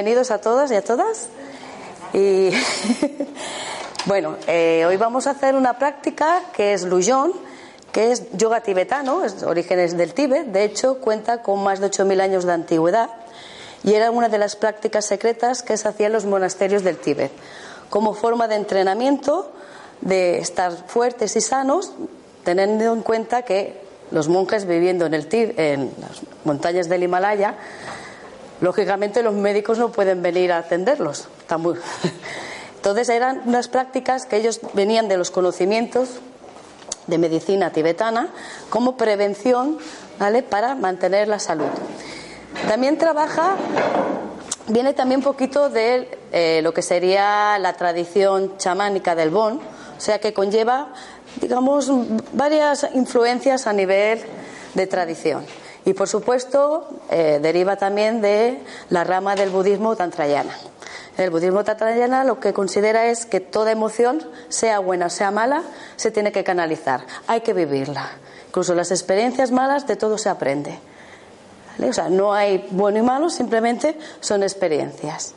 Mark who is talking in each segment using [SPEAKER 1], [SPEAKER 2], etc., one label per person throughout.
[SPEAKER 1] Bienvenidos a todos y a todas. Y bueno, eh, hoy vamos a hacer una práctica que es Luyón, que es yoga tibetano, es orígenes del Tíbet, de hecho cuenta con más de 8.000 años de antigüedad y era una de las prácticas secretas que se hacía en los monasterios del Tíbet, como forma de entrenamiento, de estar fuertes y sanos, teniendo en cuenta que los monjes viviendo en, el Tíbet, en las montañas del Himalaya, lógicamente los médicos no pueden venir a atenderlos. Entonces eran unas prácticas que ellos venían de los conocimientos de medicina tibetana como prevención ¿vale? para mantener la salud. También trabaja, viene también un poquito de eh, lo que sería la tradición chamánica del Bon, o sea que conlleva, digamos, varias influencias a nivel de tradición. Y por supuesto, eh, deriva también de la rama del budismo tantrayana. El budismo tantrayana lo que considera es que toda emoción, sea buena o sea mala, se tiene que canalizar, hay que vivirla. Incluso las experiencias malas, de todo se aprende. O sea, no hay bueno y malo, simplemente son experiencias.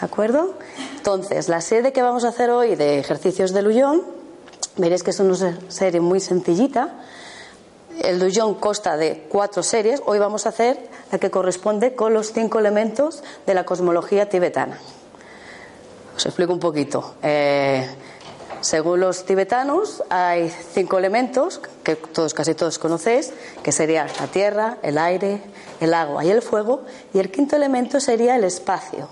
[SPEAKER 1] ¿De acuerdo? Entonces, la serie que vamos a hacer hoy de ejercicios de Luyón, veréis que es una serie muy sencillita el Duyón consta de cuatro series. Hoy vamos a hacer la que corresponde con los cinco elementos de la cosmología tibetana. Os explico un poquito. Eh, según los tibetanos, hay cinco elementos que todos, casi todos conocéis, que serían la tierra, el aire, el agua y el fuego. Y el quinto elemento sería el espacio,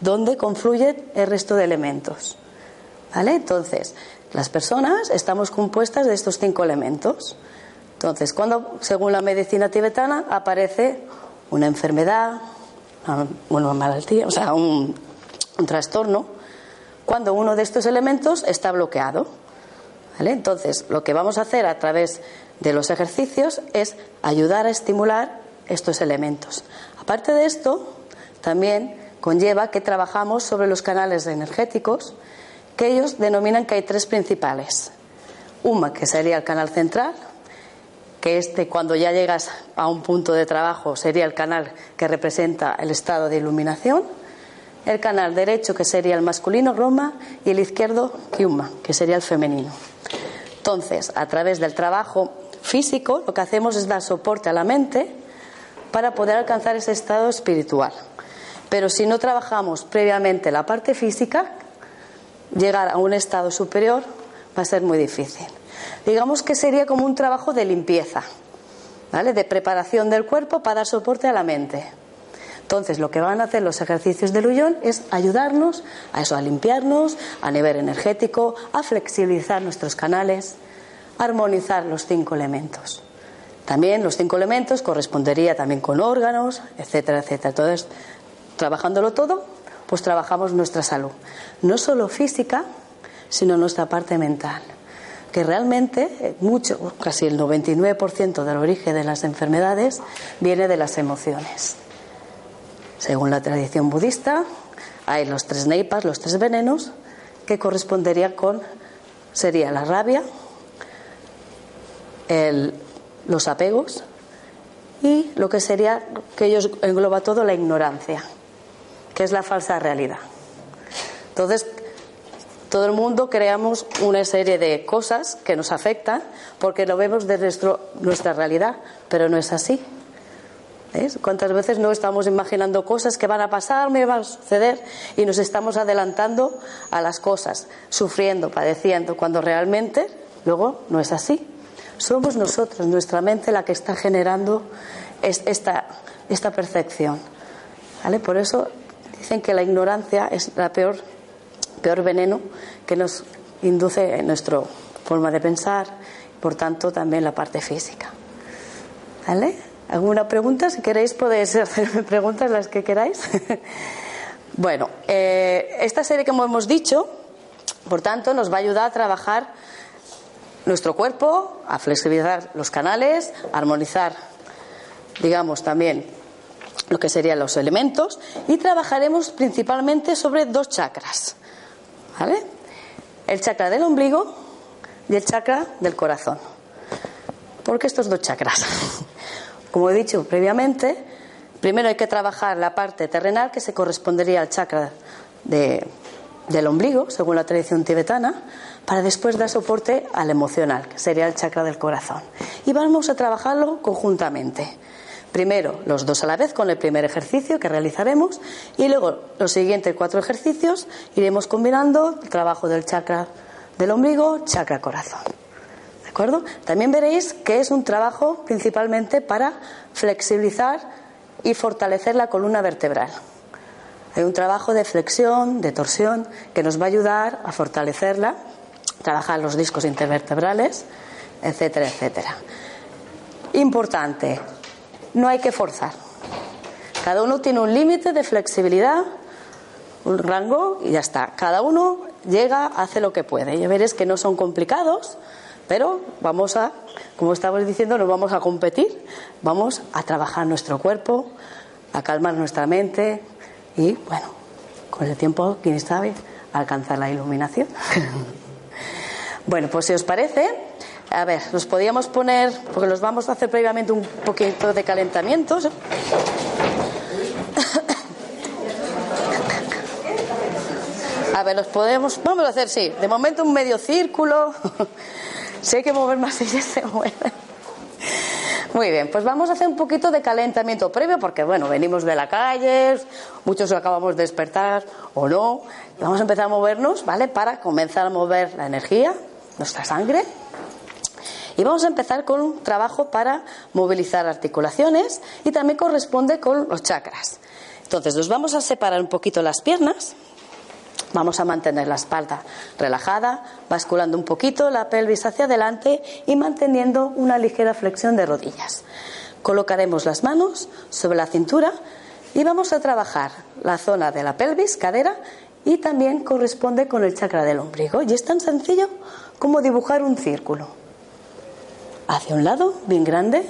[SPEAKER 1] donde confluye el resto de elementos. ¿Vale? Entonces, las personas estamos compuestas de estos cinco elementos. Entonces, cuando, según la medicina tibetana, aparece una enfermedad, una malaltía, o sea, un, trastorno, cuando uno de estos elementos está bloqueado. ¿Vale? Entonces, lo que vamos a hacer a través de los ejercicios es ayudar a estimular estos elementos. Aparte de esto, también conlleva que trabajamos sobre los canales energéticos, que ellos denominan que hay tres principales. Una que sería el canal central, que este, cuando ya llegas a un punto de trabajo, sería el canal que representa el estado de iluminación, el canal derecho, que sería el masculino, Roma, y el izquierdo, Kyuma, que sería el femenino. Entonces, a través del trabajo físico, lo que hacemos es dar soporte a la mente para poder alcanzar ese estado espiritual. Pero si no trabajamos previamente la parte física, llegar a un estado superior va a ser muy difícil digamos que sería como un trabajo de limpieza, ¿vale? De preparación del cuerpo para dar soporte a la mente. Entonces, lo que van a hacer los ejercicios de Luyón es ayudarnos a eso, a limpiarnos a nivel energético, a flexibilizar nuestros canales, a armonizar los cinco elementos. También los cinco elementos correspondería también con órganos, etcétera, etcétera. Entonces, trabajándolo todo, pues trabajamos nuestra salud, no solo física, sino nuestra parte mental que realmente eh, mucho, casi el 99% del origen de las enfermedades viene de las emociones. Según la tradición budista, hay los tres neipas, los tres venenos, que correspondería con, sería la rabia, los apegos y lo que sería, que ellos engloba todo, la ignorancia, que es la falsa realidad. Entonces, todo el mundo creamos una serie de cosas que nos afectan porque lo vemos desde nuestra realidad, pero no es así. ¿Cuántas veces no estamos imaginando cosas que van a pasar, me van a suceder y nos estamos adelantando a las cosas, sufriendo, padeciendo, cuando realmente luego no es así? Somos nosotros, nuestra mente, la que está generando esta, esta percepción. ¿Vale? Por eso dicen que la ignorancia es la peor, peor veneno que nos induce en nuestra forma de pensar, por tanto también la parte física. ¿Vale? ¿Alguna pregunta? Si queréis podéis hacerme preguntas las que queráis. bueno, eh, esta serie como hemos dicho, por tanto, nos va a ayudar a trabajar nuestro cuerpo, a flexibilizar los canales, a armonizar, digamos, también lo que serían los elementos y trabajaremos principalmente sobre dos chakras, El chakra del ombligo y el chakra del corazón. ¿Por qué estos dos chakras? Como he dicho previamente, primero hay que trabajar la parte terrenal que se correspondería al chakra del ombligo, según la tradición tibetana, para después dar soporte al emocional, que sería el chakra del corazón. Y vamos a trabajarlo conjuntamente. Primero los dos a la vez con el primer ejercicio que realizaremos y luego los siguientes cuatro ejercicios iremos combinando el trabajo del chakra del ombligo, chakra corazón. También veréis que es un trabajo principalmente para flexibilizar y fortalecer la columna vertebral. Hay un trabajo de flexión, de torsión, que nos va a ayudar a fortalecerla, trabajar los discos intervertebrales, etcétera, etcétera. Importante, no hay que forzar. Cada uno tiene un límite de flexibilidad, un rango y ya está. Cada uno llega, hace lo que puede. Ya veréis que no son complicados, pero vamos a, como estamos diciendo, nos vamos a competir, vamos a trabajar nuestro cuerpo, a calmar nuestra mente y, bueno, con el tiempo, quién sabe, alcanzar la iluminación. bueno, pues si os parece, a ver, nos podíamos poner, porque los vamos a hacer previamente un poquito de calentamiento. A ver, los podemos, vamos a hacer, sí, de momento un medio círculo. Si hay que mover más, ella se mueve. Muy bien, pues vamos a hacer un poquito de calentamiento previo porque, bueno, venimos de la calle, muchos acabamos de despertar o no. Y vamos a empezar a movernos, ¿vale? Para comenzar a mover la energía, nuestra sangre. Y vamos a empezar con un trabajo para movilizar articulaciones y también corresponde con los chakras. Entonces, nos vamos a separar un poquito las piernas. Vamos a mantener la espalda relajada, basculando un poquito la pelvis hacia adelante y manteniendo una ligera flexión de rodillas. Colocaremos las manos sobre la cintura y vamos a trabajar la zona de la pelvis, cadera, y también corresponde con el chakra del ombligo. Y es tan sencillo como dibujar un círculo. Hacia un lado, bien grande,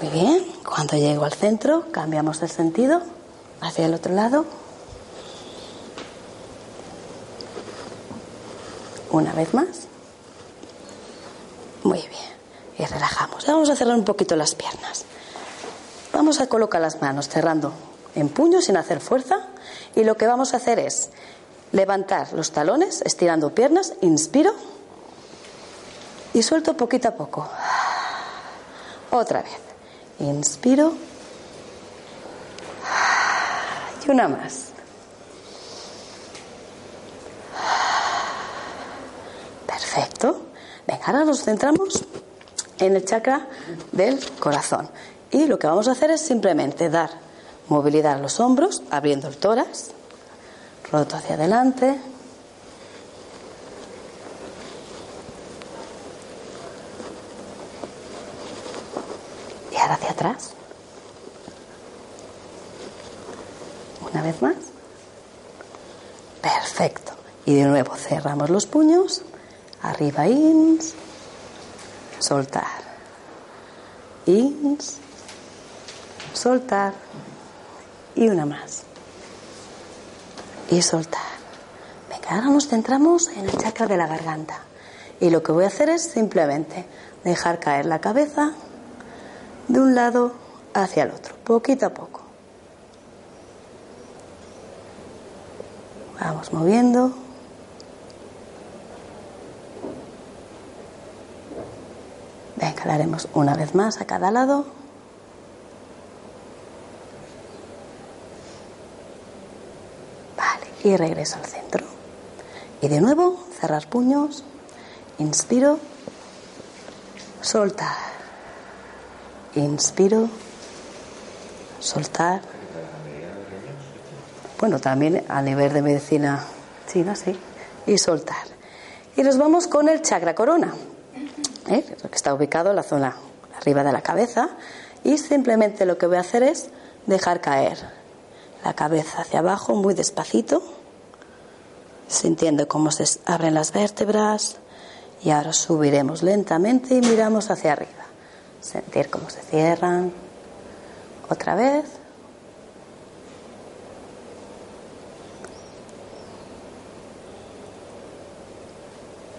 [SPEAKER 1] Muy bien, cuando llego al centro cambiamos el sentido hacia el otro lado. Una vez más. Muy bien. Y relajamos. Vamos a cerrar un poquito las piernas. Vamos a colocar las manos cerrando en puño sin hacer fuerza. Y lo que vamos a hacer es levantar los talones, estirando piernas. Inspiro. Y suelto poquito a poco. Otra vez. Inspiro. Y una más. Perfecto. Venga, ahora nos centramos en el chakra del corazón. Y lo que vamos a hacer es simplemente dar movilidad a los hombros, abriendo el tórax, roto hacia adelante, hacia atrás. Una vez más. Perfecto. Y de nuevo cerramos los puños. Arriba, ins. Soltar. Ins. Soltar. Y una más y soltar. Venga, ahora nos centramos en el chakra de la garganta. Y lo que voy a hacer es simplemente dejar caer la cabeza de un lado hacia el otro, poquito a poco. Vamos moviendo. Venga, lo haremos una vez más a cada lado. Y regreso al centro. Y de nuevo, cerrar puños. Inspiro. Soltar. Inspiro. Soltar. Bueno, también a nivel de medicina china, sí. Y soltar. Y nos vamos con el chakra corona, ¿eh? que está ubicado en la zona arriba de la cabeza. Y simplemente lo que voy a hacer es dejar caer la cabeza hacia abajo muy despacito, sintiendo cómo se abren las vértebras. Y ahora subiremos lentamente y miramos hacia arriba. Sentir cómo se cierran. Otra vez.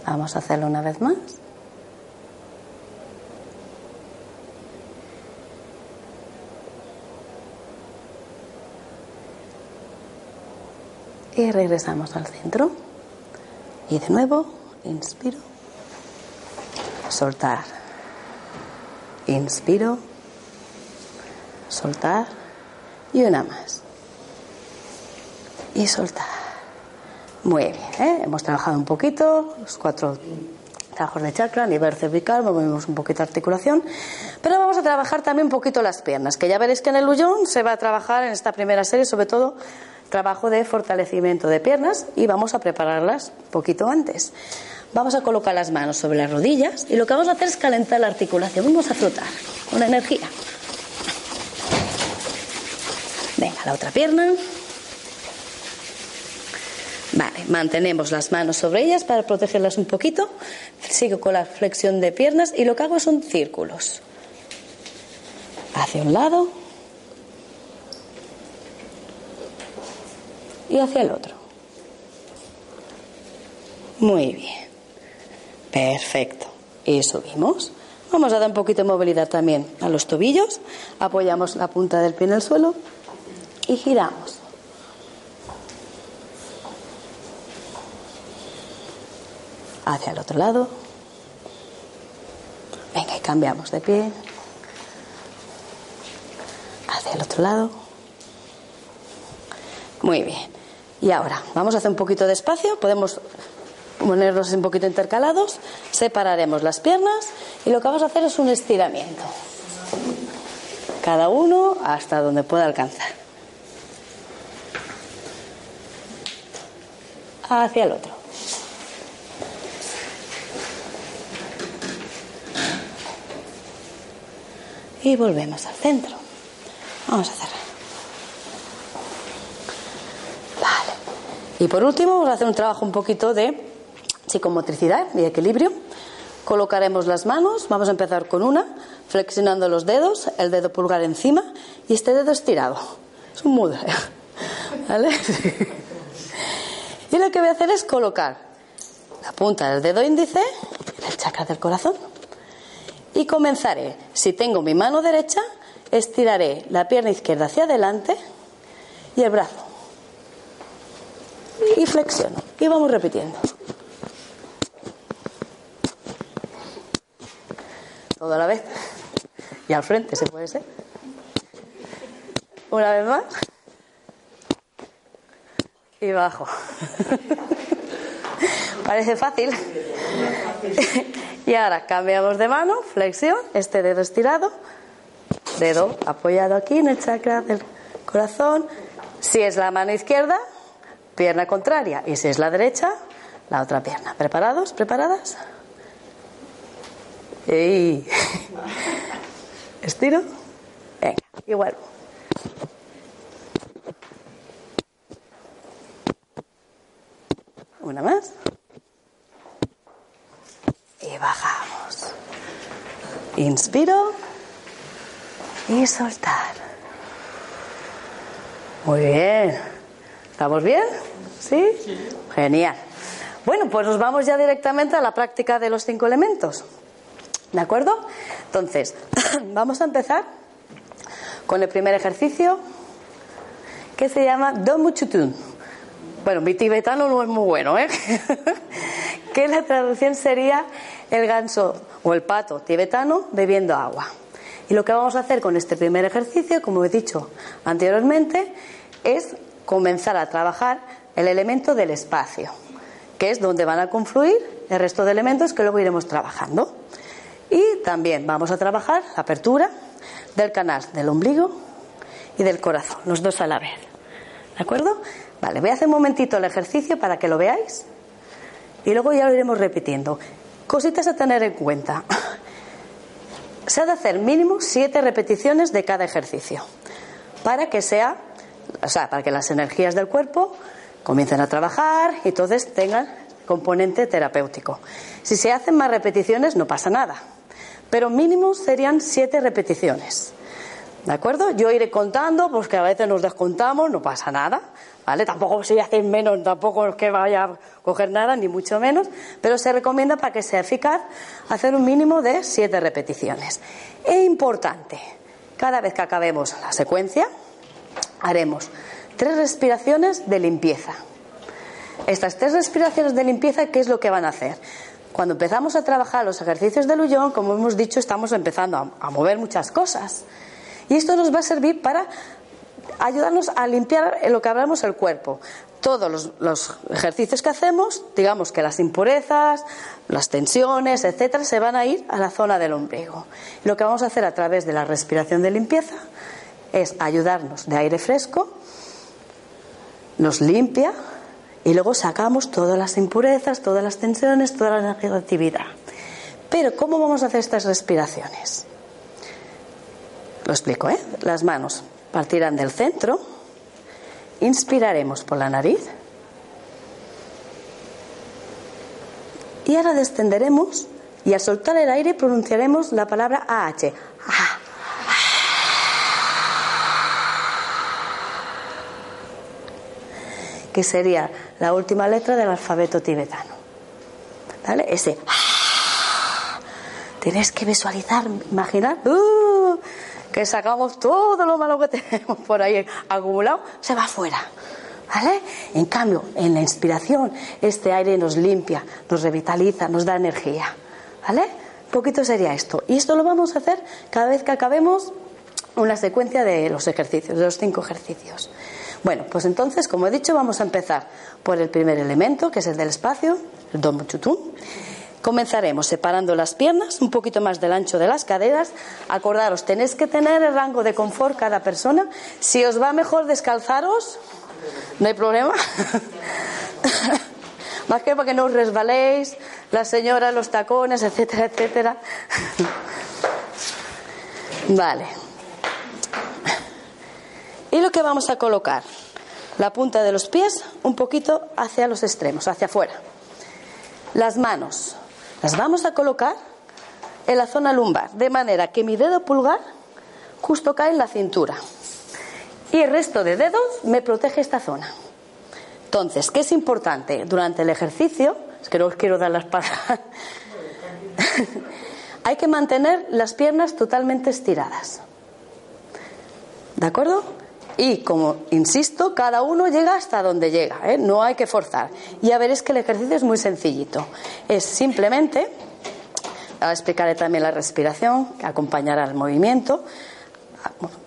[SPEAKER 1] Vamos a hacerlo una vez más. Y regresamos al centro. Y de nuevo, inspiro. Soltar. Inspiro. Soltar. Y una más. Y soltar. Muy bien, ¿eh? hemos trabajado un poquito, los cuatro trabajos de chakra, nivel cervical, movemos un poquito articulación, pero vamos a trabajar también un poquito las piernas, que ya veréis que en el Luyón se va a trabajar en esta primera serie, sobre todo trabajo de fortalecimiento de piernas y vamos a prepararlas un poquito antes. Vamos a colocar las manos sobre las rodillas y lo que vamos a hacer es calentar la articulación. Vamos a frotar con energía. Venga, la otra pierna. Vale, mantenemos las manos sobre ellas para protegerlas un poquito. Sigo con la flexión de piernas y lo que hago son círculos. Hacia un lado y hacia el otro. Muy bien. Perfecto. Y subimos. Vamos a dar un poquito de movilidad también a los tobillos. Apoyamos la punta del pie en el suelo y giramos. Hacia el otro lado. Venga, y cambiamos de pie. Hacia el otro lado. Muy bien. Y ahora, vamos a hacer un poquito de espacio. Podemos ponerlos un poquito intercalados. Separaremos las piernas y lo que vamos a hacer es un estiramiento. Cada uno hasta donde pueda alcanzar. Hacia el otro. Y volvemos al centro. Vamos a cerrar. Y por último vamos a hacer un trabajo un poquito de psicomotricidad y equilibrio. Colocaremos las manos, vamos a empezar con una, flexionando los dedos, el dedo pulgar encima y este dedo estirado. Es un mudra. ¿Vale? Y lo que voy a hacer es colocar la punta del dedo índice en el chakra del corazón. Y comenzaré, si tengo mi mano derecha, estiraré la pierna izquierda hacia adelante y el brazo. Y flexiono. Y vamos repitiendo. Todo a la vez. Y al frente, ¿se puede ser? Una vez más. Y bajo. Parece fácil. y ahora cambiamos de mano, flexión, este dedo estirado, dedo apoyado aquí en el chakra del corazón. Si es la mano izquierda, pierna contraria. Y si es la derecha, la otra pierna. ¿Preparados? ¿Preparadas? Y estiro. Venga, igual. Una más. Y bajamos. Inspiro y soltar. Muy bien. ¿Estamos bien? ¿Sí? Genial. Bueno, pues nos vamos ya directamente a la práctica de los cinco elementos. ¿De acuerdo? Entonces, vamos a empezar con el primer ejercicio que se llama Domuchutun Bueno, mi tibetano no es muy bueno, ¿eh? que la traducción sería el ganso o el pato tibetano bebiendo agua. Y lo que vamos a hacer con este primer ejercicio, como he dicho anteriormente, es comenzar a trabajar el elemento del espacio, que es donde van a confluir el resto de elementos que luego iremos trabajando. Y también vamos a trabajar la apertura del canal del ombligo y del corazón, los dos a la vez. ¿De acuerdo? Vale, voy a hacer un momentito el ejercicio para que lo veáis y luego ya lo iremos repitiendo. Cositas a tener en cuenta. Se ha de hacer mínimo siete repeticiones de cada ejercicio para que sea, o sea, para que las energías del cuerpo comiencen a trabajar y entonces tengan componente terapéutico. Si se hacen más repeticiones no pasa nada, pero mínimo serían siete repeticiones. ¿De acuerdo? Yo iré contando, pues que a veces nos descontamos, no pasa nada, ¿vale? Tampoco si hacéis menos, tampoco es que vaya a coger nada, ni mucho menos, pero se recomienda para que sea eficaz hacer un mínimo de siete repeticiones. Es importante, cada vez que acabemos la secuencia, haremos tres respiraciones de limpieza. Estas tres respiraciones de limpieza, ¿qué es lo que van a hacer? Cuando empezamos a trabajar los ejercicios de Luyón, como hemos dicho, estamos empezando a, mover muchas cosas. Y esto nos va a servir para ayudarnos a limpiar lo que hablamos el cuerpo. Todos los, ejercicios que hacemos, digamos que las impurezas, las tensiones, etcétera, se van a ir a la zona del ombligo. Lo que vamos a hacer a través de la respiración de limpieza es ayudarnos de aire fresco, nos limpia y luego sacamos todas las impurezas, todas las tensiones, toda la negatividad. Pero ¿cómo vamos a hacer estas respiraciones? Lo explico, ¿eh? Las manos partirán del centro, inspiraremos por la nariz y ahora descenderemos y al soltar el aire pronunciaremos la palabra AH. Que sería la última letra del alfabeto tibetano. ¿Vale? Ese. Tienes que visualizar, imaginar. ¡uh! que sacamos todo lo malo que tenemos por ahí acumulado, se va afuera. ¿Vale? En cambio, en la inspiración, este aire nos limpia, nos revitaliza, nos da energía. ¿Vale? Un poquito sería esto. Y esto lo vamos a hacer cada vez que acabemos una secuencia de los ejercicios, de los cinco ejercicios. Bueno, pues entonces, como he dicho, vamos a empezar por el primer elemento, que es el del espacio, el Don Chutún. Comenzaremos separando las piernas un poquito más del ancho de las caderas. Acordaros, tenéis que tener el rango de confort cada persona. Si os va mejor descalzaros, no hay problema. más que para que no os resbaléis, la señora, los tacones, etcétera, etcétera. vale. Y lo que vamos a colocar, la punta de los pies un poquito hacia los extremos, hacia afuera. Las manos las vamos a colocar en la zona lumbar, de manera que mi dedo pulgar justo cae en la cintura. Y el resto de dedos me protege esta zona. Entonces, ¿qué es importante? Durante el ejercicio, es que no os quiero dar las palabras, hay que mantener las piernas totalmente estiradas. ¿De acuerdo? Y como insisto, cada uno llega hasta donde llega, ¿eh? no hay que forzar. Y a ver, es que el ejercicio es muy sencillito. Es simplemente, ahora explicaré también la respiración, que acompañará el movimiento.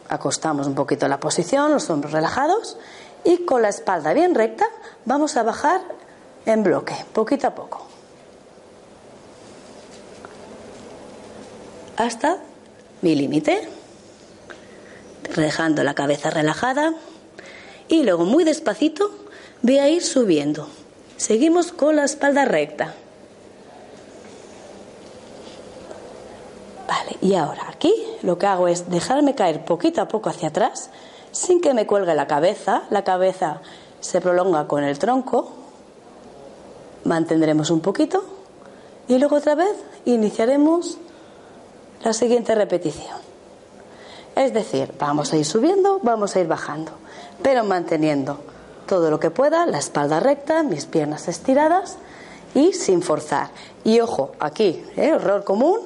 [SPEAKER 1] Acostamos un poquito la posición, los hombros relajados y con la espalda bien recta vamos a bajar en bloque, poquito a poco. Hasta mi límite dejando la cabeza relajada y luego muy despacito voy a ir subiendo. Seguimos con la espalda recta. Vale, y ahora aquí lo que hago es dejarme caer poquito a poco hacia atrás sin que me cuelgue la cabeza. La cabeza se prolonga con el tronco. Mantendremos un poquito y luego otra vez iniciaremos la siguiente repetición. Es decir, vamos a ir subiendo, vamos a ir bajando, pero manteniendo todo lo que pueda, la espalda recta, mis piernas estiradas y sin forzar. Y ojo, aquí, ¿eh? error común,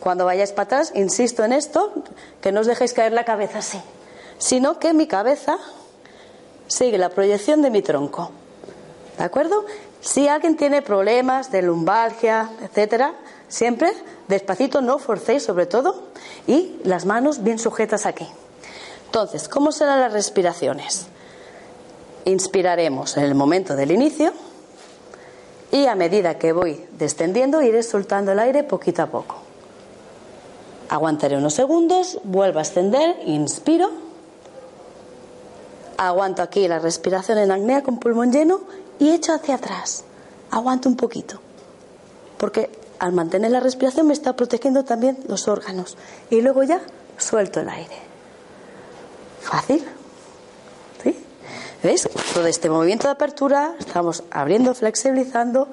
[SPEAKER 1] cuando vayáis para atrás, insisto en esto, que no os dejéis caer la cabeza así, sino que mi cabeza sigue la proyección de mi tronco. ¿De acuerdo? Si alguien tiene problemas de lumbalgia, etcétera, siempre despacito, no forcéis sobre todo, y las manos bien sujetas aquí. Entonces, ¿cómo serán las respiraciones? Inspiraremos en el momento del inicio y a medida que voy descendiendo iré soltando el aire poquito a poco. Aguantaré unos segundos, vuelvo a ascender, inspiro, aguanto aquí la respiración en apnea con pulmón lleno y echo hacia atrás. Aguanto un poquito, porque al mantener la respiración me está protegiendo también los órganos y luego ya suelto el aire. Fácil. ¿Sí? ¿Veis? Todo este movimiento de apertura estamos abriendo, flexibilizando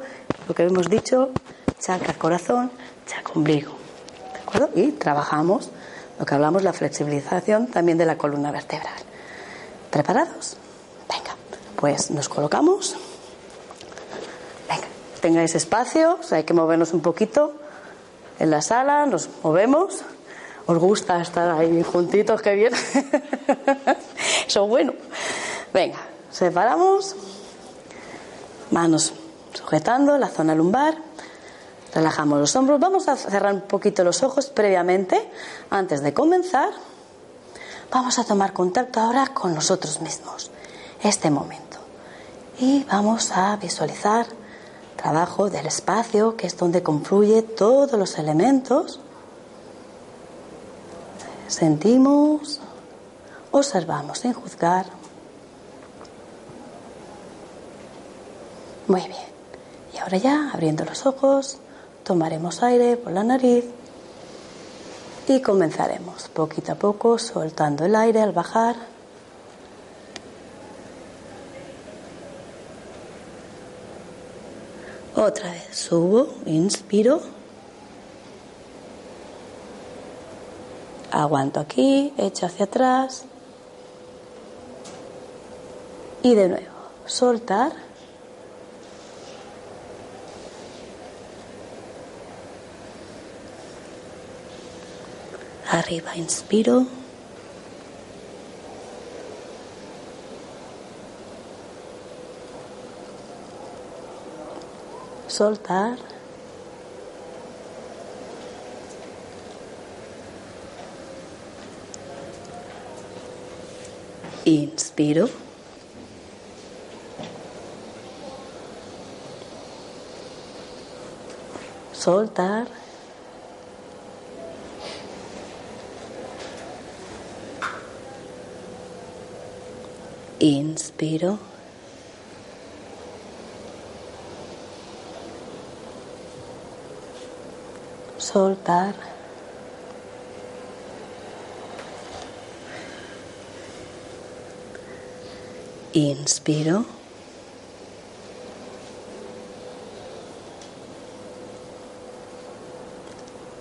[SPEAKER 1] lo que hemos dicho, chakra corazón, chakra ombligo. Y trabajamos lo que hablamos, la flexibilización también de la columna vertebral. ¿Preparados? Venga, pues nos colocamos. Tengáis espacio, hay que movernos un poquito en la sala, nos movemos. ¿Os gusta estar ahí juntitos? Qué bien. Eso bueno. Venga, separamos. Manos sujetando la zona lumbar. Relajamos los hombros. Vamos a cerrar un poquito los ojos previamente, antes de comenzar. Vamos a tomar contacto ahora con nosotros mismos, este momento. Y vamos a visualizar trabajo del espacio, que es donde confluye todos los elementos. Sentimos, observamos sin juzgar. Muy bien. Y ahora ya, abriendo los ojos, Tomaremos aire por la nariz y comenzaremos poquito a poco soltando el aire al bajar. Otra vez subo, inspiro. Aguanto aquí, echo hacia atrás. Y de nuevo, soltar. Arriba inspiro. Soltar. Inspiro. Soltar. Inspiro. Soltar. Inspiro.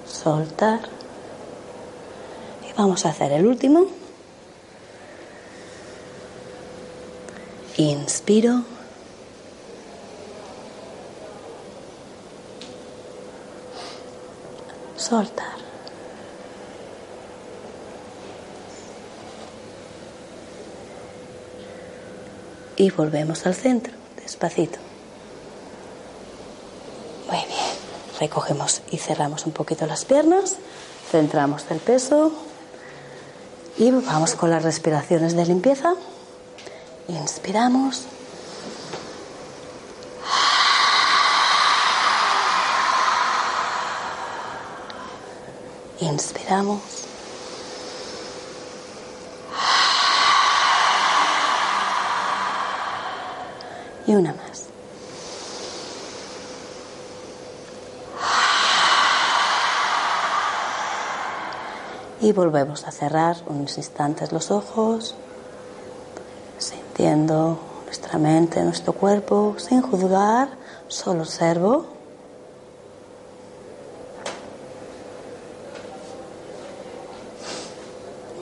[SPEAKER 1] Soltar. Y vamos a hacer el último. Inspiro. Soltar. Y volvemos al centro, despacito. Muy bien. Recogemos y cerramos un poquito las piernas. Centramos el peso. Y vamos con las respiraciones de limpieza. Inspiramos. Inspiramos. Y una más. Y volvemos a cerrar unos instantes los ojos sintiendo nuestra mente, nuestro cuerpo, sin juzgar, solo observo.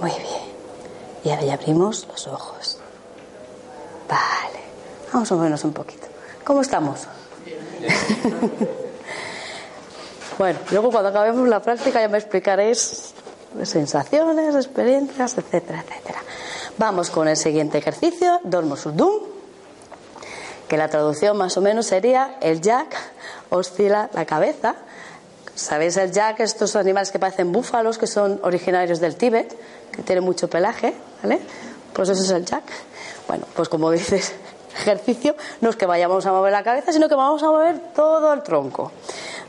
[SPEAKER 1] Muy bien. Y ahora ya abrimos los ojos. Vale. Vamos a movernos un poquito. ¿Cómo estamos? bueno, luego cuando acabemos la práctica ya me explicaréis sensaciones, experiencias, etcétera, etcétera. Vamos con el siguiente ejercicio, Dormo Surdum, que la traducción más o menos sería el jack oscila la cabeza. ¿Sabéis el jack? Estos animales que parecen búfalos, que son originarios del Tíbet, que tienen mucho pelaje, ¿vale? Pues eso es el jack. Bueno, pues como dices, ejercicio no es que vayamos a mover la cabeza, sino que vamos a mover todo el tronco.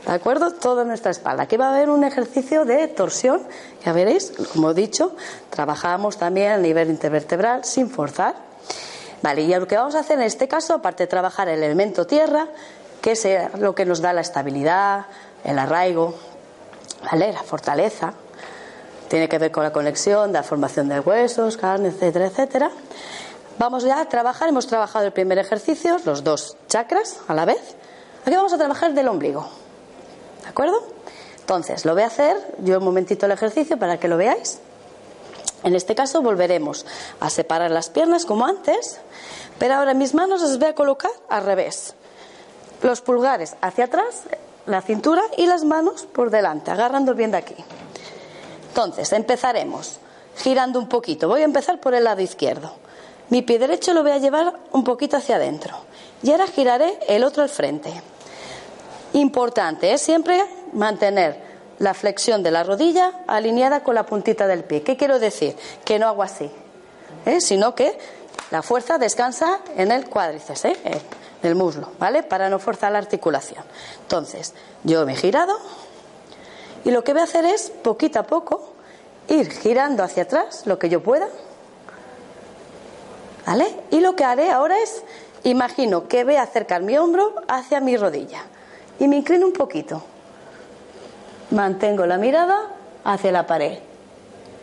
[SPEAKER 1] ¿De acuerdo? Toda nuestra espalda. Aquí va a haber un ejercicio de torsión. Ya veréis, como he dicho, trabajamos también a nivel intervertebral sin forzar. Vale, y lo que vamos a hacer en este caso, aparte de trabajar el elemento tierra, que es lo que nos da la estabilidad, el arraigo, ¿vale? la fortaleza, tiene que ver con la conexión, la formación de huesos, carne, etcétera, etcétera. Vamos ya a trabajar, hemos trabajado el primer ejercicio, los dos chakras a la vez. Aquí vamos a trabajar del ombligo. ¿De acuerdo? Entonces, lo voy a hacer yo un momentito el ejercicio para que lo veáis. En este caso volveremos a separar las piernas como antes, pero ahora mis manos las voy a colocar al revés. Los pulgares hacia atrás, la cintura y las manos por delante, agarrando bien de aquí. Entonces, empezaremos girando un poquito. Voy a empezar por el lado izquierdo. Mi pie derecho lo voy a llevar un poquito hacia adentro. Y ahora giraré el otro al frente. Importante es siempre mantener la flexión de la rodilla alineada con la puntita del pie. ¿Qué quiero decir? Que no hago así, ¿eh? sino que la fuerza descansa en el cuádriceps, ¿eh? En el muslo, ¿vale? Para no forzar la articulación. Entonces, yo me he girado y lo que voy a hacer es, poquito a poco, ir girando hacia atrás lo que yo pueda ¿Vale? Y lo que haré ahora es, imagino que voy a acercar mi hombro hacia mi rodilla y me inclino un poquito. Mantengo la mirada hacia la pared.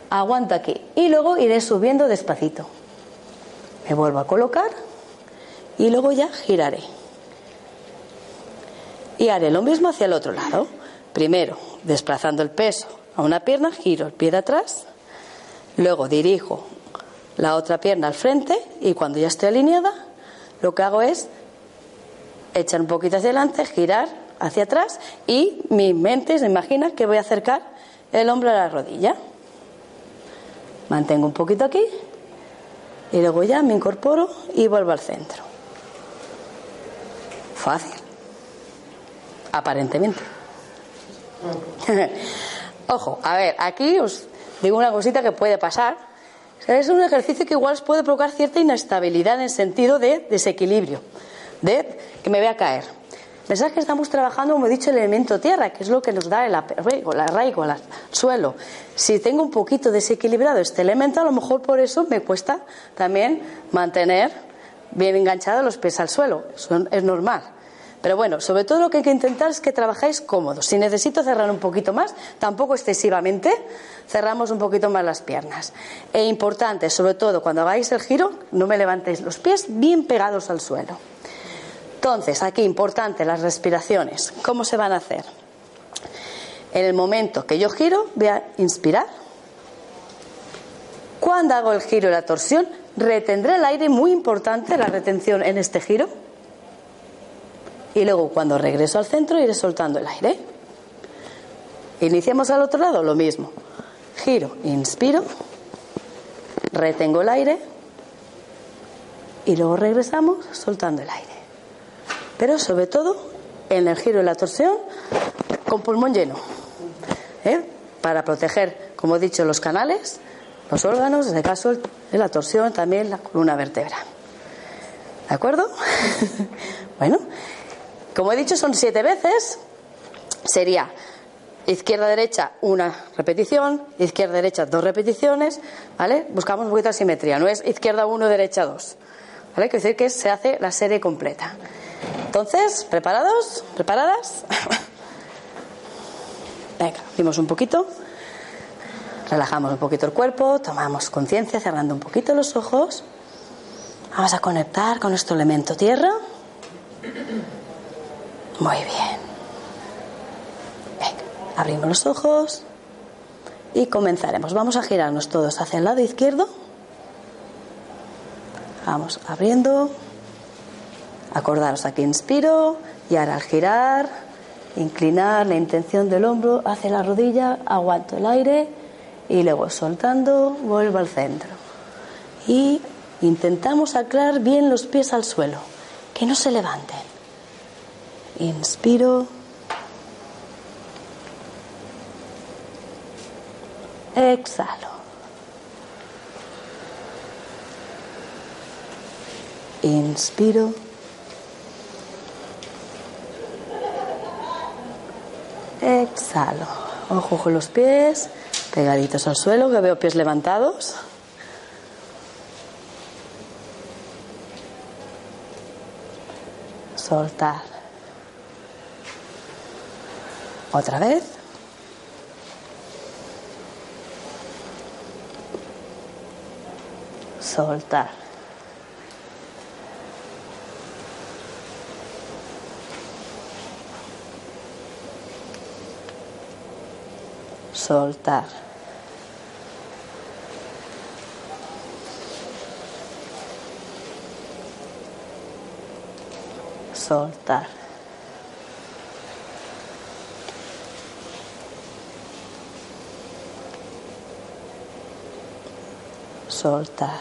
[SPEAKER 1] Aguanto aquí y luego iré subiendo despacito. Me vuelvo a colocar y luego ya giraré. Y haré lo mismo hacia el otro lado. Primero, desplazando el peso a una pierna, giro el pie de atrás. Luego dirijo la otra pierna al frente y cuando ya esté alineada, lo que hago es echar un poquito hacia adelante, girar hacia atrás y mi mente se imagina que voy a acercar el hombro a la rodilla. Mantengo un poquito aquí y luego ya me incorporo y vuelvo al centro. Fácil. Aparentemente. Ojo, a ver, aquí os digo una cosita que puede pasar es un ejercicio que igual puede provocar cierta inestabilidad en el sentido de desequilibrio, de que me voy a caer. Pensad que estamos trabajando, como he dicho, el elemento tierra, que es lo que nos da el arraigo, el arraigo, el suelo. Si tengo un poquito desequilibrado este elemento, a lo mejor por eso me cuesta también mantener bien enganchados los pies al suelo. Es normal. Pero bueno, sobre todo lo que hay que intentar es que trabajáis cómodos. Si necesito cerrar un poquito más, tampoco excesivamente, cerramos un poquito más las piernas. E importante, sobre todo cuando hagáis el giro, no me levantéis los pies bien pegados al suelo. Entonces, aquí importante las respiraciones. ¿Cómo se van a hacer? En el momento que yo giro, voy a inspirar. Cuando hago el giro y la torsión, retendré el aire, muy importante la retención en este giro y luego cuando regreso al centro iré soltando el aire. Iniciamos al otro lado, lo mismo. Giro, inspiro, retengo el aire y luego regresamos soltando el aire. Pero sobre todo en el giro y la torsión con pulmón lleno. ¿eh? Para proteger, como he dicho, los canales, los órganos, en el caso de la torsión, también la columna vertebral. ¿De acuerdo? bueno, como he dicho, son siete veces. Sería izquierda-derecha una repetición, izquierda-derecha dos repeticiones, ¿vale? Buscamos un poquito de simetría, no es izquierda uno, derecha dos. ¿Vale? Quiere decir que se hace la serie completa. Entonces, ¿preparados? ¿Preparadas? Venga, dimos un poquito. Relajamos un poquito el cuerpo, tomamos conciencia cerrando un poquito los ojos. Vamos a conectar con nuestro elemento tierra. Muy bien. Abrimos los ojos y comenzaremos. Vamos a girarnos todos hacia el lado izquierdo. Vamos abriendo. Acordaros aquí inspiro y ahora al girar, inclinar la intención del hombro hacia la rodilla, aguanto el aire y luego soltando vuelvo al centro. Y intentamos aclarar bien los pies al suelo, que no se levanten. Inspiro. Exhalo. Inspiro. Exhalo. Ojo con los pies, pegaditos al suelo, que veo pies levantados. Soltar. Otra vez. Soltar. soltar. Soltar. Soltar.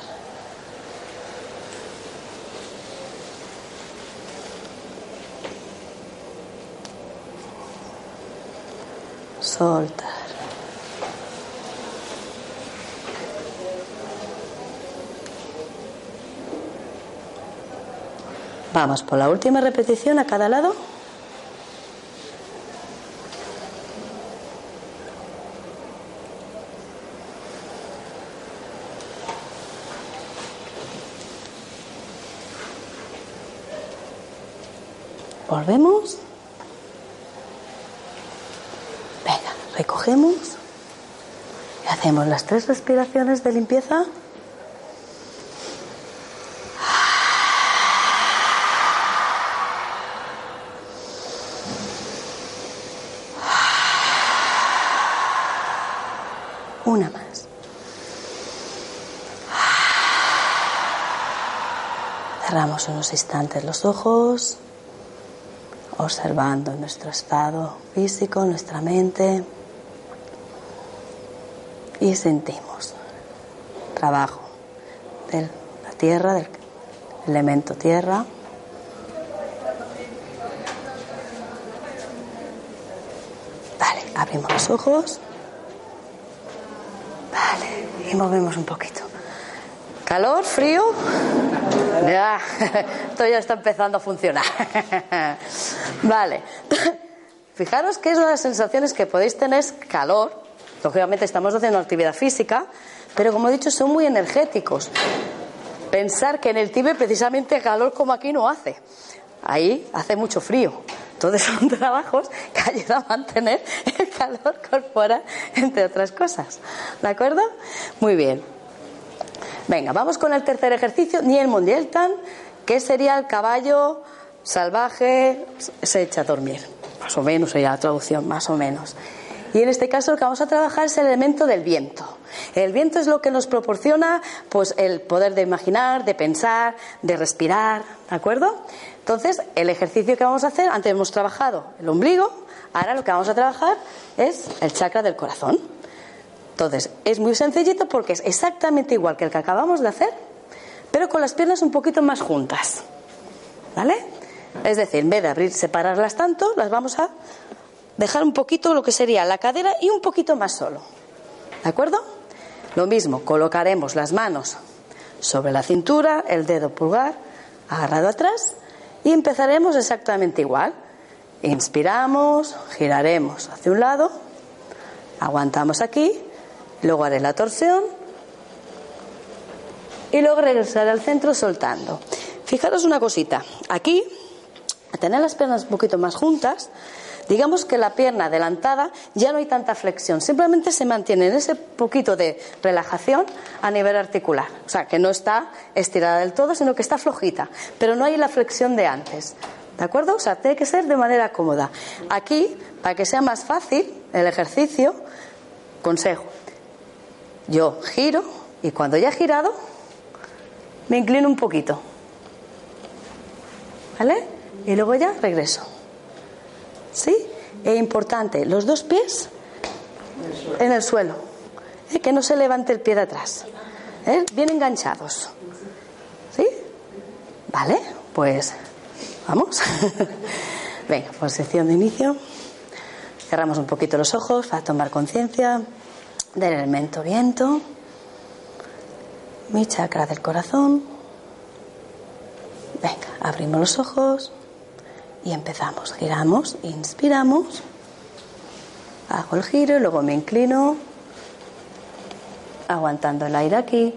[SPEAKER 1] Soltar. Vamos por la última repetición a cada lado. Volvemos. Venga, recogemos. Y hacemos las tres respiraciones de limpieza. Una más. Cerramos unos instantes los ojos, observando nuestro estado físico, nuestra mente, y sentimos trabajo de la tierra, del elemento tierra. Vale, abrimos los ojos. Movemos un poquito. ¿Calor? ¿Frío? Ya, esto ya está empezando a funcionar. Vale. Fijaros que es una de las sensaciones que podéis tener es calor. Lógicamente estamos haciendo actividad física, pero como he dicho, son muy energéticos. Pensar que en el Tíbet precisamente calor como aquí no hace. Ahí hace mucho frío. Entonces son trabajos que ayudan a mantener el calor corporal, entre otras cosas. ¿De acuerdo? Muy bien. Venga, vamos con el tercer ejercicio, ni el que sería el caballo salvaje se echa a dormir. Más o menos sería la traducción, más o menos. Y en este caso lo que vamos a trabajar es el elemento del viento. El viento es lo que nos proporciona pues el poder de imaginar, de pensar, de respirar, ¿de acuerdo? Entonces, el ejercicio que vamos a hacer, antes hemos trabajado el ombligo, ahora lo que vamos a trabajar es el chakra del corazón. Entonces, es muy sencillito porque es exactamente igual que el que acabamos de hacer, pero con las piernas un poquito más juntas. ¿Vale? Es decir, en vez de abrir, separarlas tanto, las vamos a dejar un poquito lo que sería la cadera y un poquito más solo. ¿De acuerdo? Lo mismo, colocaremos las manos sobre la cintura, el dedo pulgar agarrado atrás y empezaremos exactamente igual. Inspiramos, giraremos hacia un lado, aguantamos aquí, luego haré la torsión y luego regresaré al centro soltando. Fijaros una cosita, aquí, a tener las piernas un poquito más juntas, digamos que la pierna adelantada ya no hay tanta flexión, simplemente se mantiene en ese poquito de relajación a nivel articular. O sea, que no está estirada del todo, sino que está flojita, pero no hay la flexión de antes. ¿De acuerdo? O sea, tiene que ser de manera cómoda. Aquí, para que sea más fácil el ejercicio, consejo. Yo giro y cuando ya he girado, me inclino un poquito. ¿Vale? Y luego ya regreso. ¿Sí? Es importante, los dos pies en el suelo. ¿eh? Que no se levante el pie de atrás. ¿Eh? Bien enganchados. ¿Sí? Vale, pues vamos. Venga, posición de inicio. Cerramos un poquito los ojos para tomar conciencia del elemento viento, mi chakra del corazón. Venga, abrimos los ojos y empezamos. Giramos, inspiramos, hago el giro luego me inclino, aguantando el aire aquí.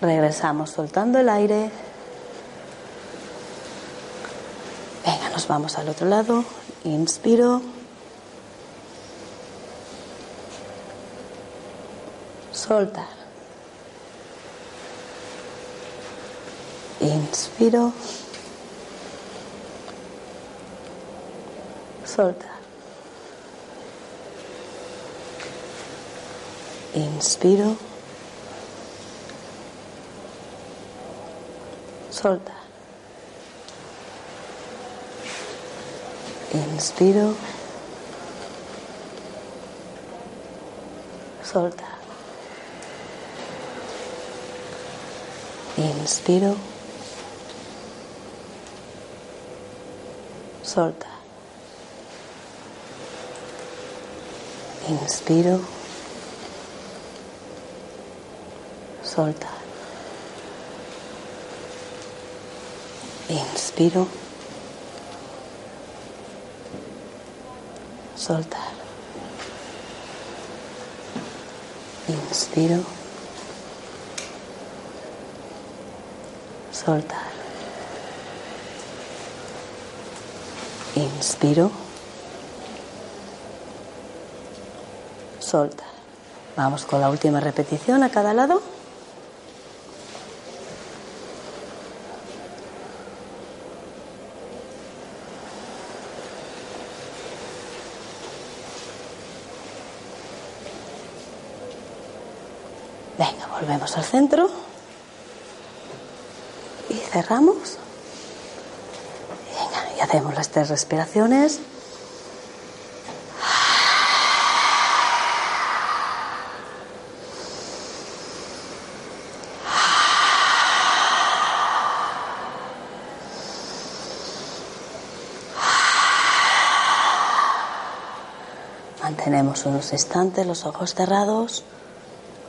[SPEAKER 1] Regresamos soltando el aire. Venga, nos vamos al otro lado. Inspiro. Soltar. Inspiro. Soltar. Inspiro. Soltar. Inspiro. Soltar. Inspiro. Soltar. Inspiro. Soltar. Inspiro. Soltar. Inspiro. Soltar. Inspiro. Vamos con la última repetición a cada lado. Venga, volvemos al centro. Y cerramos. Venga, y hacemos las tres respiraciones. Unos instantes los ojos cerrados,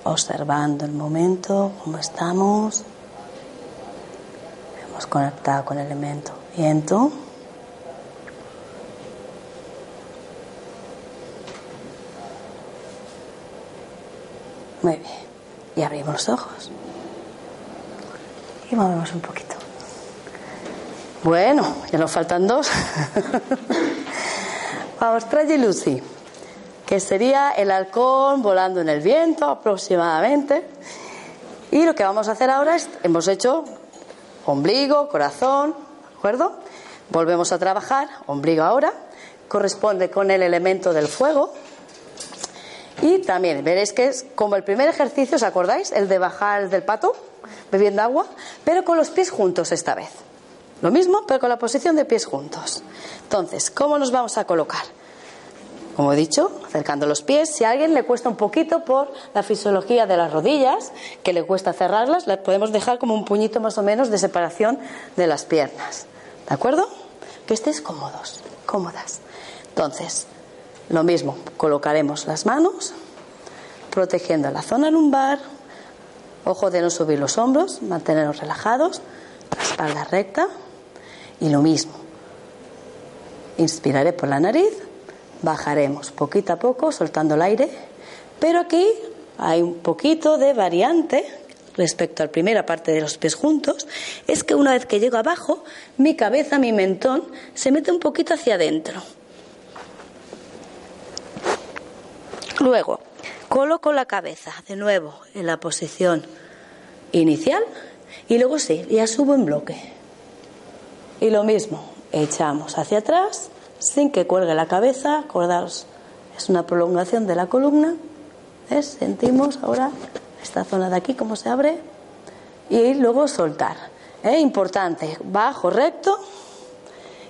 [SPEAKER 1] observando el momento, cómo estamos. Hemos conectado con el elemento viento. Muy bien. Y abrimos los ojos. Y movemos un poquito. Bueno, ya nos faltan dos. Vamos, trae Lucy que sería el halcón volando en el viento aproximadamente. Y lo que vamos a hacer ahora es, hemos hecho ombligo, corazón, ¿de acuerdo? Volvemos a trabajar, ombligo ahora, corresponde con el elemento del fuego. Y también veréis que es como el primer ejercicio, ¿os acordáis? El de bajar del pato, bebiendo agua, pero con los pies juntos esta vez. Lo mismo, pero con la posición de pies juntos. Entonces, ¿cómo nos vamos a colocar? Como he dicho, acercando los pies. Si a alguien le cuesta un poquito por la fisiología de las rodillas, que le cuesta cerrarlas, las podemos dejar como un puñito más o menos de separación de las piernas. ¿De acuerdo? Que estéis cómodos, cómodas. Entonces, lo mismo, colocaremos las manos, protegiendo la zona lumbar, ojo de no subir los hombros, mantenernos relajados, la espalda recta, y lo mismo. Inspiraré por la nariz bajaremos poquito a poco soltando el aire, pero aquí hay un poquito de variante respecto a la primera parte de los pies juntos, es que una vez que llego abajo, mi cabeza, mi mentón, se mete un poquito hacia adentro. Luego, coloco la cabeza de nuevo en la posición inicial y luego sí, ya subo en bloque. Y lo mismo, echamos hacia atrás sin que cuelgue la cabeza. Acordaos, es una prolongación de la columna. Sentimos ahora esta zona de aquí, cómo se abre. Y luego soltar. ¿Eh? Importante, bajo, recto.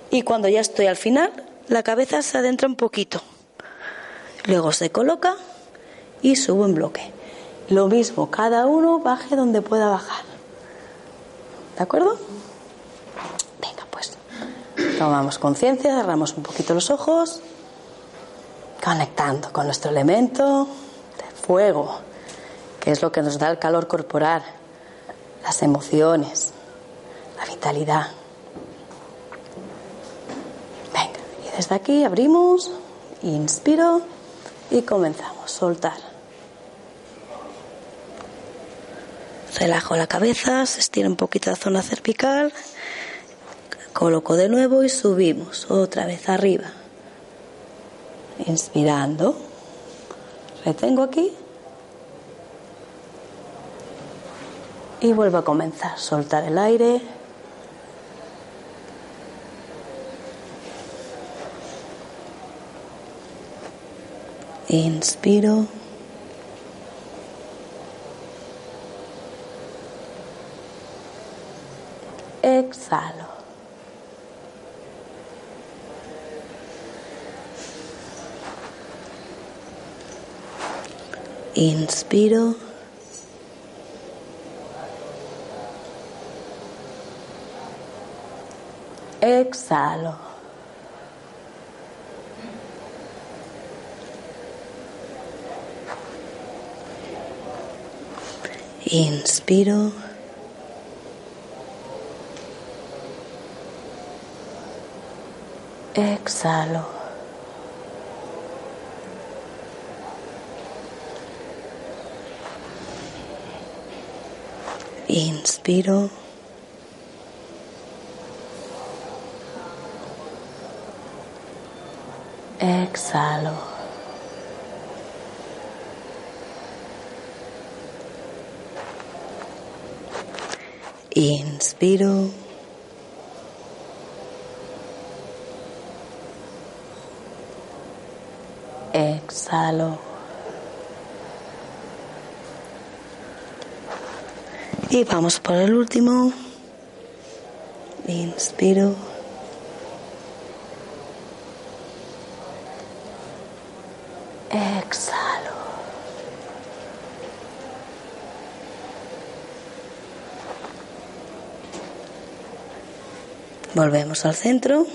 [SPEAKER 1] Y cuando ya estoy al final, la cabeza se adentra un poquito. Luego se coloca y subo en bloque. Lo mismo, cada uno baje donde pueda bajar. ¿De acuerdo? Tomamos conciencia, cerramos un poquito los ojos, conectando con nuestro elemento de fuego, que es lo que nos da el calor corporal, las emociones, la vitalidad. Venga, y desde aquí abrimos, inspiro y comenzamos, soltar. Relajo la cabeza, se estira un poquito la zona cervical, coloco de nuevo y subimos otra vez arriba. Inspirando, retengo aquí y vuelvo a comenzar, soltar el aire. Inspiro. exhalo. Inspiro. Exhalo. Inspiro. Exhalo. Inspiro. Exhalo. Inspiro. exhalo. Y vamos por el último. Inspiro. Exhalo. Volvemos al centro.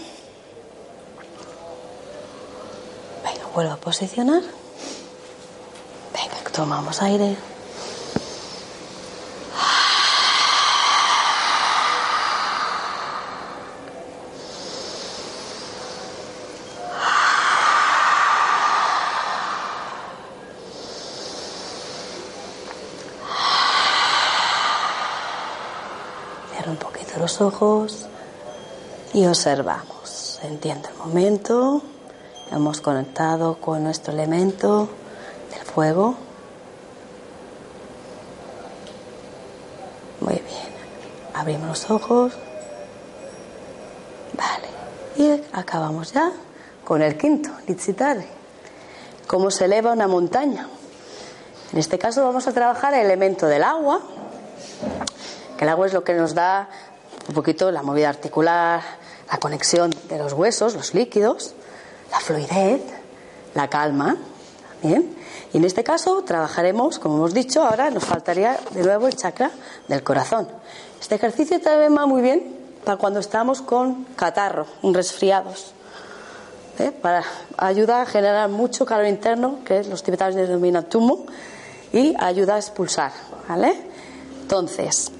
[SPEAKER 1] vuelvo a posicionar. Venga, tomamos aire. Cierra un poquito ojos y observamos. Entiende el momento. Hemos conectado con nuestro elemento del fuego. Muy bien. Abrimos los ojos. Vale. Y acabamos ya con el quinto, Litzitare. Cómo se eleva una montaña. En este caso vamos a trabajar el elemento del agua, que el agua es lo que nos da un poquito la movida articular, la conexión de los huesos, los líquidos la fluidez, la calma. Bien. Y en este caso trabajaremos, como hemos dicho, ahora nos faltaría de nuevo el chakra del corazón. Este ejercicio también va muy bien para cuando estamos con catarro, resfriados. ¿eh? Para ayuda a generar mucho calor interno, que los tibetanos denominan tumo, y ayuda a expulsar. ¿vale? Entonces,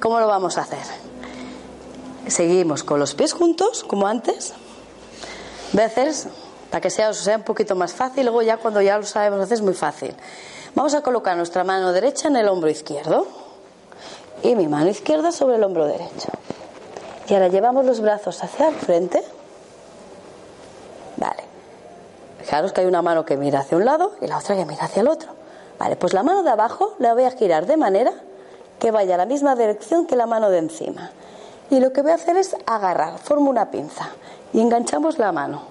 [SPEAKER 1] ¿cómo lo vamos a hacer? Seguimos con los pies juntos, como antes veces, para que sea, sea un poquito más fácil, luego ya cuando ya lo sabemos es muy fácil. Vamos a colocar nuestra mano derecha en el hombro izquierdo y mi mano izquierda sobre el hombro derecho. Y ahora llevamos los brazos hacia el frente. Vale. Fijaros que hay una mano que mira hacia un lado y la otra que mira hacia el otro. Vale, pues la mano de abajo la voy a girar de manera que vaya a la misma dirección que la mano de encima. Y lo que voy a hacer es agarrar, formo una pinza y enganchamos la mano.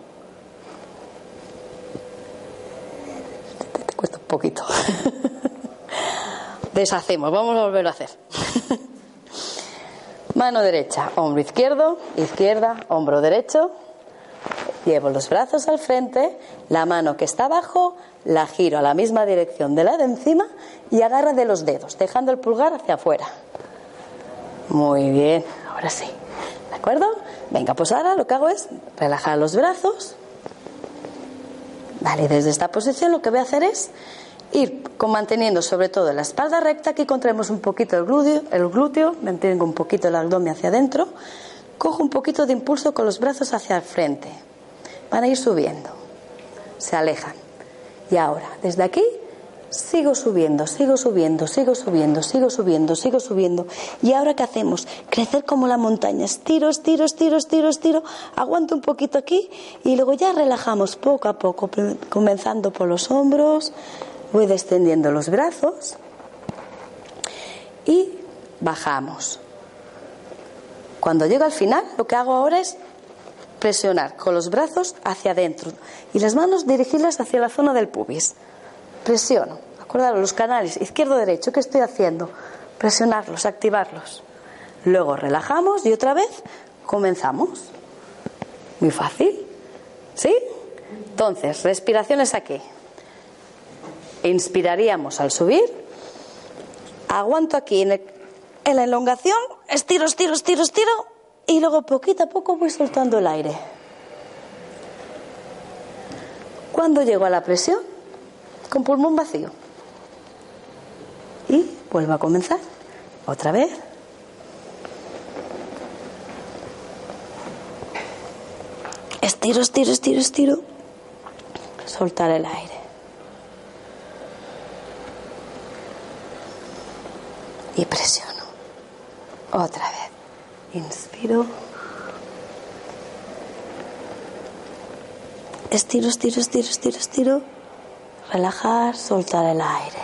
[SPEAKER 1] Te, cuesta un poquito. Deshacemos, vamos a volverlo a hacer. mano derecha, hombro izquierdo, izquierda, hombro derecho. Llevo los brazos al frente, la mano que está abajo la giro a la misma dirección de la de encima y agarra de los dedos, dejando el pulgar hacia afuera. Muy bien, ahora sí. ¿De acuerdo? Venga, pues ahora lo que hago es relajar los brazos. Vale, desde esta posición lo que voy a hacer es ir con manteniendo sobre todo la espalda recta, aquí contraemos un poquito el glúteo, el glúteo, mantengo un poquito el abdomen hacia adentro, cojo un poquito de impulso con los brazos hacia el frente. Van a ir subiendo, se alejan. Y ahora, desde aquí, sigo subiendo, sigo subiendo, sigo subiendo, sigo subiendo, sigo subiendo. ¿Y ahora qué hacemos? Crecer como la montaña. Estiro, estiro, estiro, estiro, estiro. Aguanto un poquito aquí y luego ya relajamos poco a poco, comenzando por los hombros, voy descendiendo los brazos y bajamos. Cuando llego al final, lo que hago ahora es presionar con los brazos hacia adentro y las manos dirigirlas hacia la zona del pubis. Presiono, acordaros, los canales izquierdo-derecho, ¿qué estoy haciendo? Presionarlos, activarlos. Luego relajamos y otra vez comenzamos. Muy fácil. ¿Sí? Entonces, respiraciones aquí. Inspiraríamos al subir. Aguanto aquí en, en la elongación. Estiro, estiro, estiro, estiro. Y luego poquito a poco voy soltando el aire. Cuando llego a la presión, con pulmón vacío. Y vuelvo a comenzar. Otra vez. Estiro, estiro, estiro, estiro. Soltar el aire. y presiono. Otra vez. Inspiro. Estiro, estiro, estiro, estiro, estiro. Relajar, soltar el aire.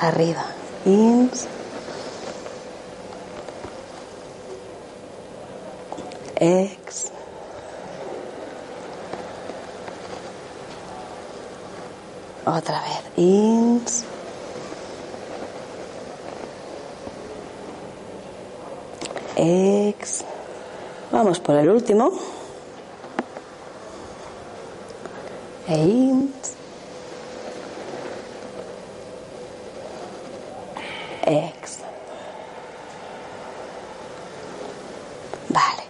[SPEAKER 1] Arriba. Ins. Ex. Otra vez. Ins. Ex. Vamos por el último. E ins. Ex. Vale.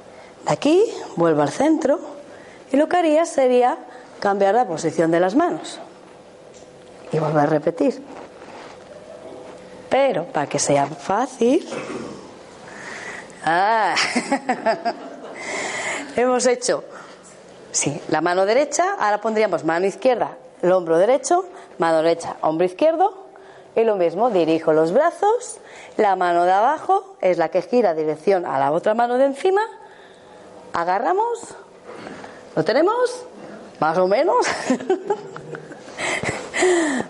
[SPEAKER 1] De aquí vuelvo al centro y lo que haría sería cambiar la posición de las manos y volver a repetir. Pero para que sea fácil, ah, hemos hecho, sí, la mano derecha, ahora pondríamos mano izquierda, el hombro derecho, mano derecha, hombro izquierdo, y lo mismo, dirijo los brazos, la mano de abajo es la que gira dirección a la otra mano de encima, agarramos, ¿lo tenemos? Más o menos.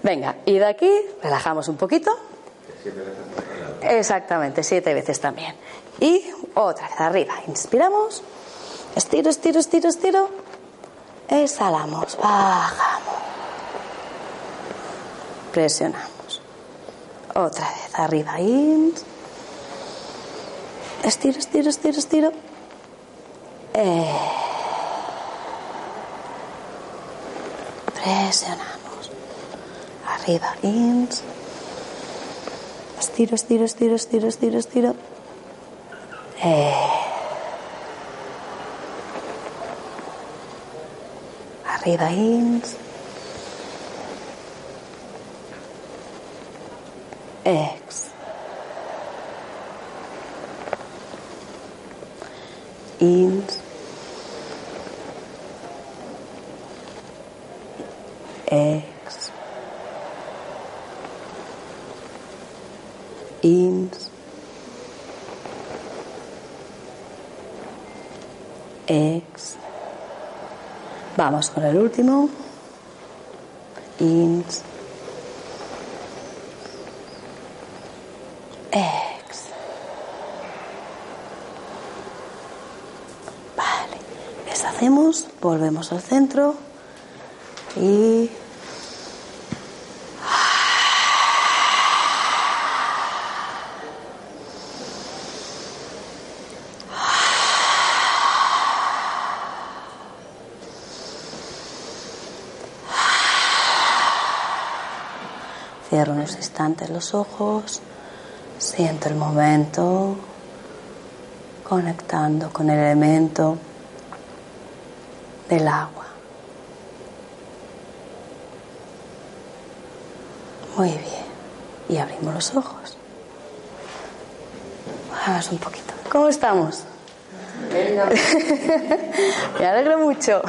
[SPEAKER 1] Venga, y de aquí relajamos un poquito. Exactamente, siete veces también. Y otra vez arriba. Inspiramos. Estiro, estiro, estiro, estiro. Exhalamos. Bajamos. Presionamos. Otra vez arriba. Ins. Estiro, estiro, estiro, estiro. Eh. Presionamos. Arriba. Ins. Estiro, estiro, estiro, estiro, estiro, estiro. Eh. Arriba, ins. Ex. Ins. Ex. Ins. Ex. Vamos con el último. Ins. Ex. Vale. Deshacemos, volvemos al centro y unos instantes los ojos, siento el momento, conectando con el elemento del agua. Muy bien. Y abrimos los ojos. Vamos un poquito. ¿Cómo estamos? Me alegro mucho.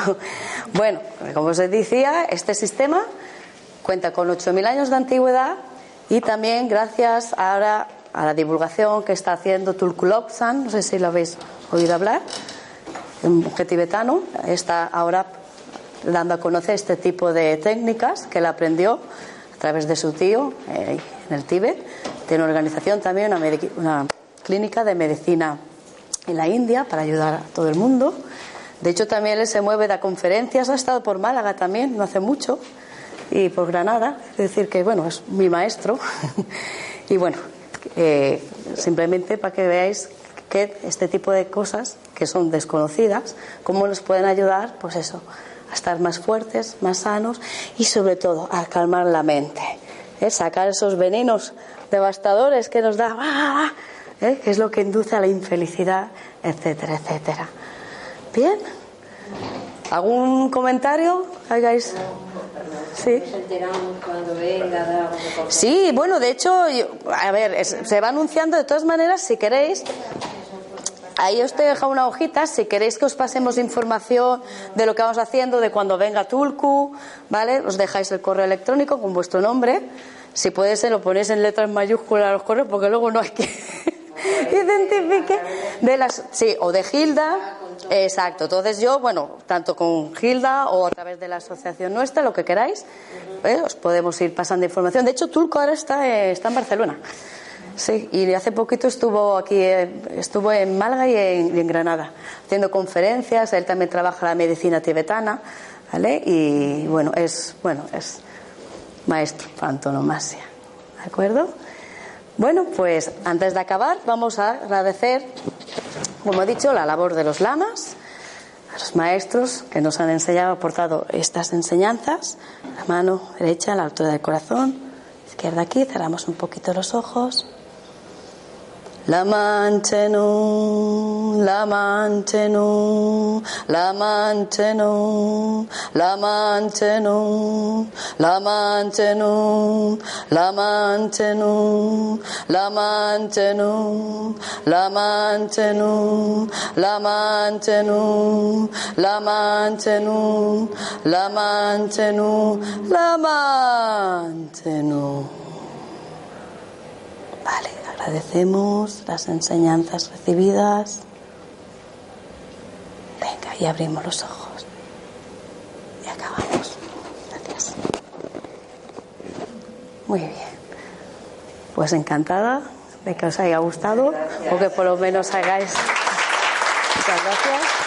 [SPEAKER 1] Bueno, como os decía, este sistema cuenta con 8.000 años de antigüedad y también gracias ahora a la divulgación que está haciendo Tulkulopsan, no sé si lo habéis oído hablar, un tibetano, está ahora dando a conocer este tipo de técnicas que él aprendió a través de su tío eh, en el Tíbet. Tiene una organización también, una, una clínica de medicina en la India para ayudar a todo el mundo. De hecho, también él se mueve de conferencias, ha estado por Málaga también, no hace mucho, y por Granada. Es decir, que bueno, es mi maestro. y bueno, eh, simplemente para que veáis que este tipo de cosas que son desconocidas, cómo nos pueden ayudar, pues eso, a estar más fuertes, más sanos y sobre todo a calmar la mente, ¿eh? sacar esos venenos devastadores que nos da, ¿eh? que es lo que induce a la infelicidad, etcétera, etcétera. Bien. ¿Algún comentario? Hagáis. Sí. Sí, bueno, de hecho, a ver, se va anunciando de todas maneras, si queréis. Ahí os te he dejado una hojita, si queréis que os pasemos información de lo que vamos haciendo, de cuando venga Tulku, ¿vale? Os dejáis el correo electrónico con vuestro nombre. Si puede ser, lo ponéis en letras mayúsculas los correos, porque luego no hay que identifique de las sí o de Gilda exacto. Entonces yo bueno tanto con Gilda o a través de la asociación nuestra lo que queráis ¿eh? os podemos ir pasando información. De hecho Turco ahora está eh, está en Barcelona. Sí y hace poquito estuvo aquí eh, estuvo en Málaga y en, Granada haciendo conferencias. Él también trabaja la medicina tibetana vale y bueno es bueno es maestro antonomasia de acuerdo bueno, pues antes de acabar vamos a agradecer, como he dicho, la labor de los lamas, los maestros que nos han enseñado, aportado estas enseñanzas, la mano derecha a la altura del corazón, izquierda aquí, cerramos un poquito los ojos. La manchenu, la manchenu, la manchenu, la manchenu, la manchenu, la manchenu, la manchenu, la manchenu, la manchenu, la manchenu, la manchenu, la manchenu. Vale, agradecemos las enseñanzas recibidas. Venga, y abrimos los ojos. Y acabamos. Gracias. Muy bien. Pues encantada de que os haya gustado o que por lo menos hagáis. Muchas gracias.